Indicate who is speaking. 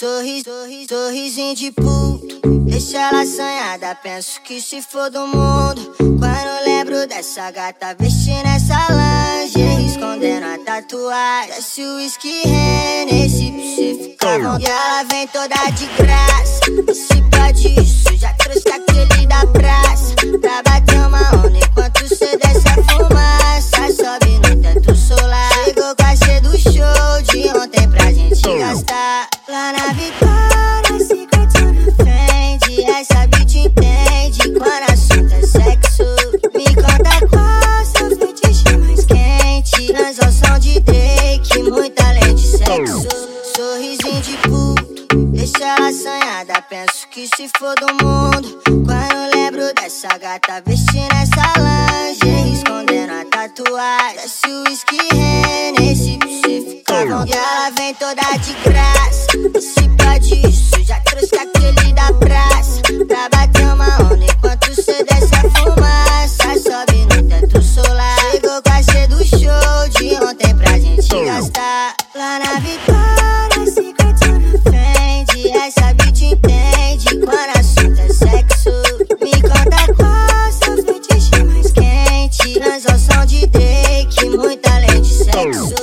Speaker 1: Sorriso, sorriso, sorrisinho de puto. Deixa ela assanhada, penso que se for do mundo. Quando lembro dessa gata vestindo essa lingerie, escondendo a tatuagem. Desce o whisky nesse pra você ficar bom. E ela vem toda de graça. Esse pode na Vitória, Secret na frente. Essa bitch entende quando assunto é sexo. Me conta qual seu fetiche mais quente. Transação de Drake, muito além de sexo. Sorrisinho de puto, deixa ela assanhada. Penso que se for do mundo. Quando lembro dessa gata vestindo essa lingerie, escondendo a tatuagem. Desce o whisky nesse pra você ficar bom. E ela vem toda de graça. Lá na Vitória, Secret na frente. Essa bitch entende quando assunto é sexo. Me conta qual seu fetiche mais quente. Transação de Drake, muito além de sexo.